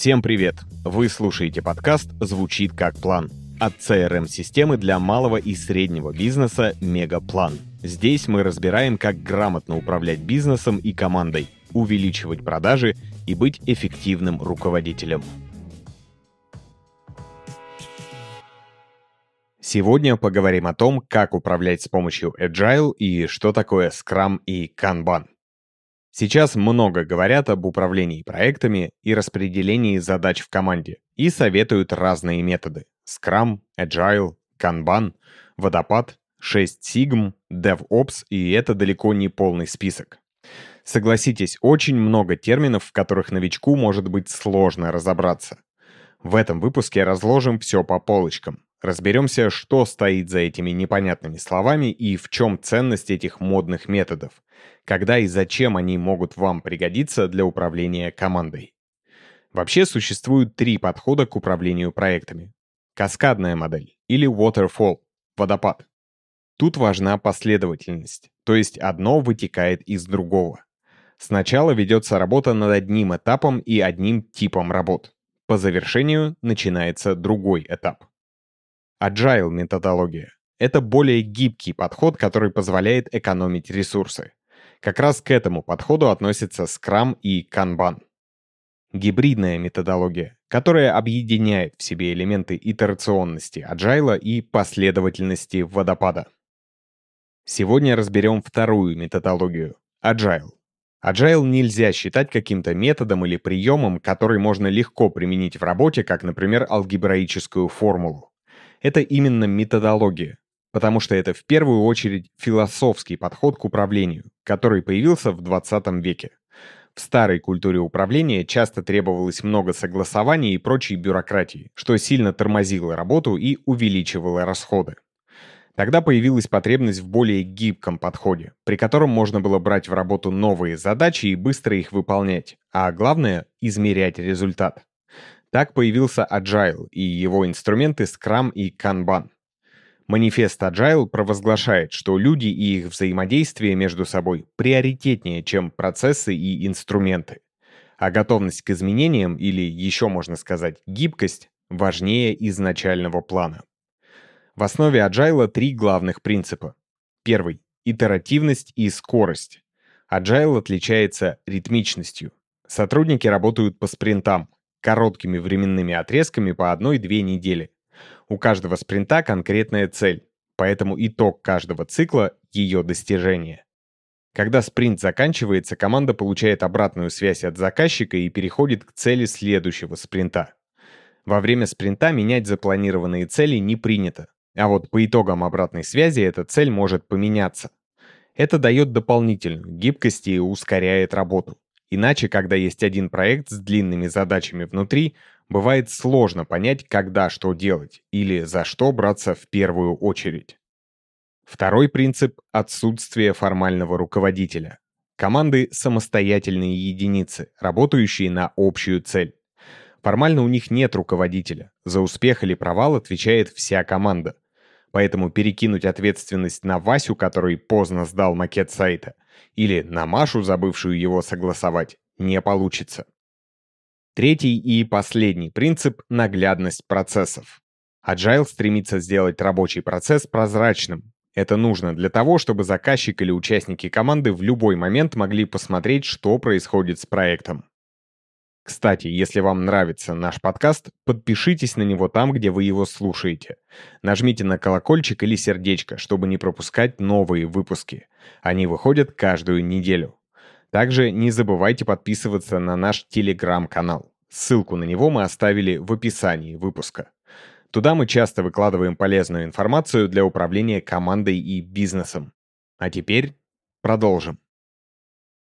Всем привет! Вы слушаете подкаст «Звучит как план» от CRM-системы для малого и среднего бизнеса «Мегаплан». Здесь мы разбираем, как грамотно управлять бизнесом и командой, увеличивать продажи и быть эффективным руководителем. Сегодня поговорим о том, как управлять с помощью Agile и что такое Scrum и Kanban. Сейчас много говорят об управлении проектами и распределении задач в команде и советуют разные методы. Scrum, Agile, Kanban, Водопад, 6 Sigm, DevOps и это далеко не полный список. Согласитесь, очень много терминов, в которых новичку может быть сложно разобраться. В этом выпуске разложим все по полочкам. Разберемся, что стоит за этими непонятными словами и в чем ценность этих модных методов, когда и зачем они могут вам пригодиться для управления командой. Вообще существует три подхода к управлению проектами. Каскадная модель или waterfall – водопад. Тут важна последовательность, то есть одно вытекает из другого. Сначала ведется работа над одним этапом и одним типом работ. По завершению начинается другой этап. Agile методология — это более гибкий подход, который позволяет экономить ресурсы. Как раз к этому подходу относятся Scrum и Kanban. Гибридная методология, которая объединяет в себе элементы итерационности Agile и последовательности водопада. Сегодня разберем вторую методологию — Agile. Agile нельзя считать каким-то методом или приемом, который можно легко применить в работе, как, например, алгебраическую формулу это именно методология, потому что это в первую очередь философский подход к управлению, который появился в 20 веке. В старой культуре управления часто требовалось много согласований и прочей бюрократии, что сильно тормозило работу и увеличивало расходы. Тогда появилась потребность в более гибком подходе, при котором можно было брать в работу новые задачи и быстро их выполнять, а главное — измерять результат. Так появился Agile и его инструменты Scrum и Kanban. Манифест Agile провозглашает, что люди и их взаимодействие между собой приоритетнее, чем процессы и инструменты. А готовность к изменениям, или еще можно сказать гибкость, важнее изначального плана. В основе Agile три главных принципа. Первый — итеративность и скорость. Agile отличается ритмичностью. Сотрудники работают по спринтам, короткими временными отрезками по одной-две недели. У каждого спринта конкретная цель, поэтому итог каждого цикла — ее достижение. Когда спринт заканчивается, команда получает обратную связь от заказчика и переходит к цели следующего спринта. Во время спринта менять запланированные цели не принято, а вот по итогам обратной связи эта цель может поменяться. Это дает дополнительную гибкость и ускоряет работу. Иначе, когда есть один проект с длинными задачами внутри, бывает сложно понять, когда что делать или за что браться в первую очередь. Второй принцип — отсутствие формального руководителя. Команды — самостоятельные единицы, работающие на общую цель. Формально у них нет руководителя. За успех или провал отвечает вся команда. Поэтому перекинуть ответственность на Васю, который поздно сдал макет сайта, или на Машу, забывшую его согласовать, не получится. Третий и последний принцип — наглядность процессов. Agile стремится сделать рабочий процесс прозрачным. Это нужно для того, чтобы заказчик или участники команды в любой момент могли посмотреть, что происходит с проектом. Кстати, если вам нравится наш подкаст, подпишитесь на него там, где вы его слушаете. Нажмите на колокольчик или сердечко, чтобы не пропускать новые выпуски. Они выходят каждую неделю. Также не забывайте подписываться на наш телеграм-канал. Ссылку на него мы оставили в описании выпуска. Туда мы часто выкладываем полезную информацию для управления командой и бизнесом. А теперь продолжим.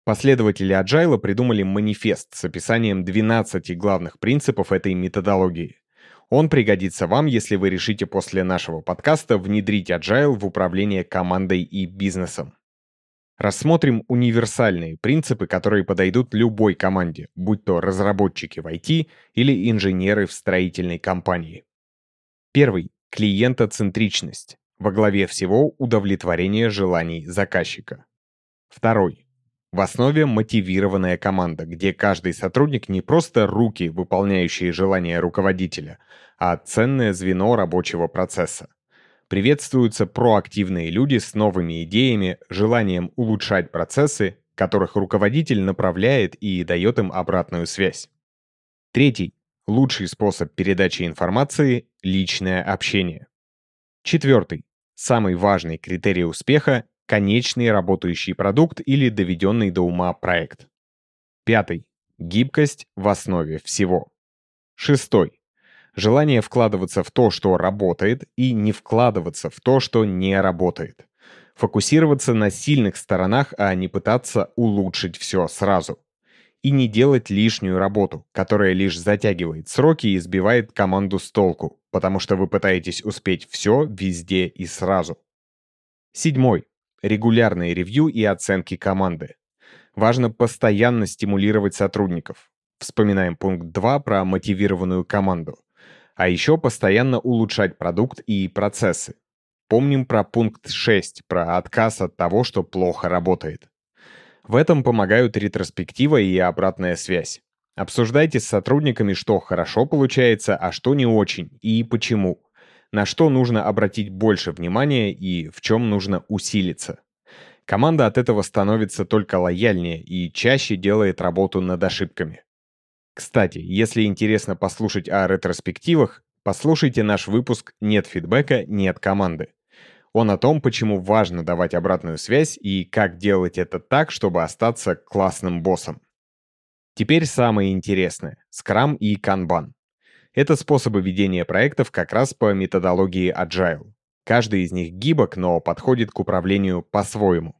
Последователи Agile придумали манифест с описанием 12 главных принципов этой методологии. Он пригодится вам, если вы решите после нашего подкаста внедрить Agile в управление командой и бизнесом. Рассмотрим универсальные принципы, которые подойдут любой команде, будь то разработчики в IT или инженеры в строительной компании. Первый – клиентоцентричность. Во главе всего удовлетворение желаний заказчика. Второй В основе мотивированная команда, где каждый сотрудник не просто руки, выполняющие желания руководителя, а ценное звено рабочего процесса. Приветствуются проактивные люди с новыми идеями, желанием улучшать процессы, которых руководитель направляет и дает им обратную связь. Третий. Лучший способ передачи информации – личное общение. Четвертый. Самый важный критерий успеха конечный работающий продукт или доведенный до ума проект. Пятый. Гибкость в основе всего. Шестой. Желание вкладываться в то, что работает, и не вкладываться в то, что не работает. Фокусироваться на сильных сторонах, а не пытаться улучшить все сразу. И не делать лишнюю работу, которая лишь затягивает сроки и сбивает команду с толку, потому что вы пытаетесь успеть все везде и сразу. Седьмой регулярные ревью и оценки команды. Важно постоянно стимулировать сотрудников. Вспоминаем пункт 2 про мотивированную команду. А еще постоянно улучшать продукт и процессы. Помним про пункт 6, про отказ от того, что плохо работает. В этом помогают ретроспектива и обратная связь. Обсуждайте с сотрудниками, что хорошо получается, а что не очень, и почему на что нужно обратить больше внимания и в чем нужно усилиться. Команда от этого становится только лояльнее и чаще делает работу над ошибками. Кстати, если интересно послушать о ретроспективах, послушайте наш выпуск «Нет фидбэка, нет команды». Он о том, почему важно давать обратную связь и как делать это так, чтобы остаться классным боссом. Теперь самое интересное – скрам и канбан. Это способы ведения проектов как раз по методологии Agile. Каждый из них гибок, но подходит к управлению по-своему.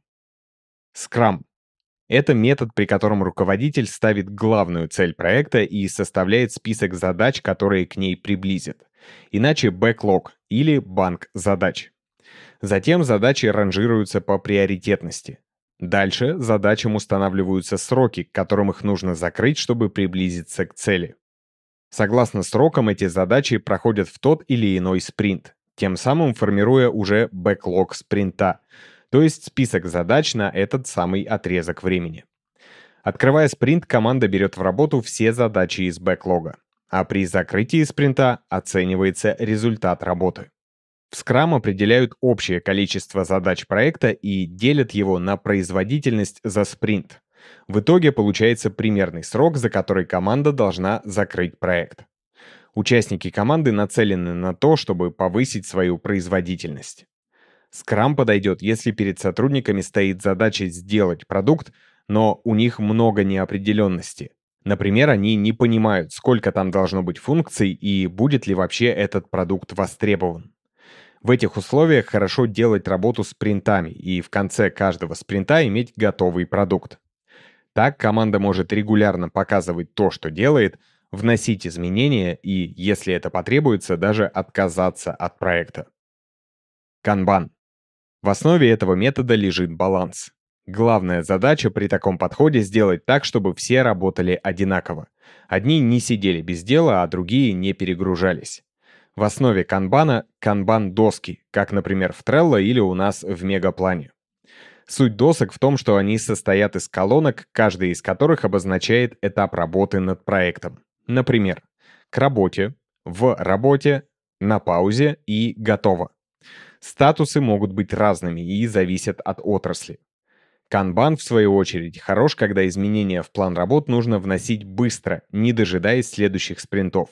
Scrum — это метод, при котором руководитель ставит главную цель проекта и составляет список задач, которые к ней приблизят. Иначе backlog или банк задач. Затем задачи ранжируются по приоритетности. Дальше задачам устанавливаются сроки, к которым их нужно закрыть, чтобы приблизиться к цели. Согласно срокам, эти задачи проходят в тот или иной спринт, тем самым формируя уже бэклог спринта, то есть список задач на этот самый отрезок времени. Открывая спринт, команда берет в работу все задачи из бэклога, а при закрытии спринта оценивается результат работы. В Scrum определяют общее количество задач проекта и делят его на производительность за спринт. В итоге получается примерный срок, за который команда должна закрыть проект. Участники команды нацелены на то, чтобы повысить свою производительность. Скрам подойдет, если перед сотрудниками стоит задача сделать продукт, но у них много неопределенности. Например, они не понимают, сколько там должно быть функций и будет ли вообще этот продукт востребован. В этих условиях хорошо делать работу спринтами и в конце каждого спринта иметь готовый продукт. Так команда может регулярно показывать то, что делает, вносить изменения и, если это потребуется, даже отказаться от проекта. Канбан. В основе этого метода лежит баланс. Главная задача при таком подходе сделать так, чтобы все работали одинаково. Одни не сидели без дела, а другие не перегружались. В основе канбана – канбан-доски, как, например, в Trello или у нас в Мегаплане. Суть досок в том, что они состоят из колонок, каждая из которых обозначает этап работы над проектом. Например, к работе, в работе, на паузе и готово. Статусы могут быть разными и зависят от отрасли. Канбан, в свою очередь, хорош, когда изменения в план работ нужно вносить быстро, не дожидаясь следующих спринтов.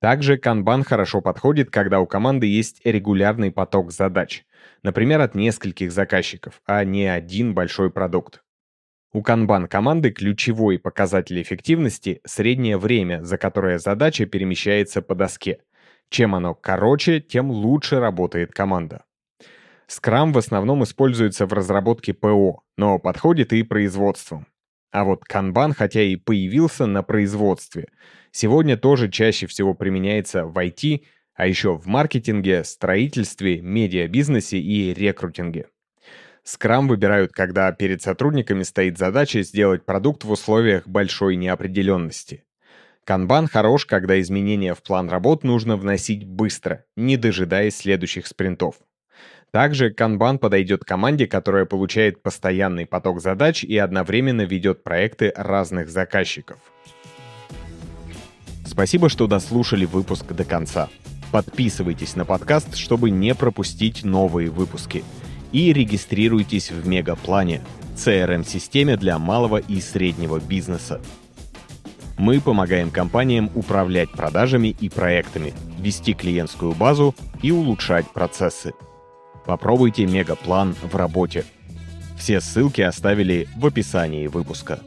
Также канбан хорошо подходит, когда у команды есть регулярный поток задач например, от нескольких заказчиков, а не один большой продукт. У Kanban команды ключевой показатель эффективности – среднее время, за которое задача перемещается по доске. Чем оно короче, тем лучше работает команда. Scrum в основном используется в разработке ПО, но подходит и производством. А вот Kanban, хотя и появился на производстве, сегодня тоже чаще всего применяется в IT – а еще в маркетинге, строительстве, медиабизнесе и рекрутинге. Скрам выбирают, когда перед сотрудниками стоит задача сделать продукт в условиях большой неопределенности. Канбан хорош, когда изменения в план работ нужно вносить быстро, не дожидаясь следующих спринтов. Также Kanban подойдет команде, которая получает постоянный поток задач и одновременно ведет проекты разных заказчиков. Спасибо, что дослушали выпуск до конца. Подписывайтесь на подкаст, чтобы не пропустить новые выпуски. И регистрируйтесь в Мегаплане, CRM-системе для малого и среднего бизнеса. Мы помогаем компаниям управлять продажами и проектами, вести клиентскую базу и улучшать процессы. Попробуйте Мегаплан в работе. Все ссылки оставили в описании выпуска.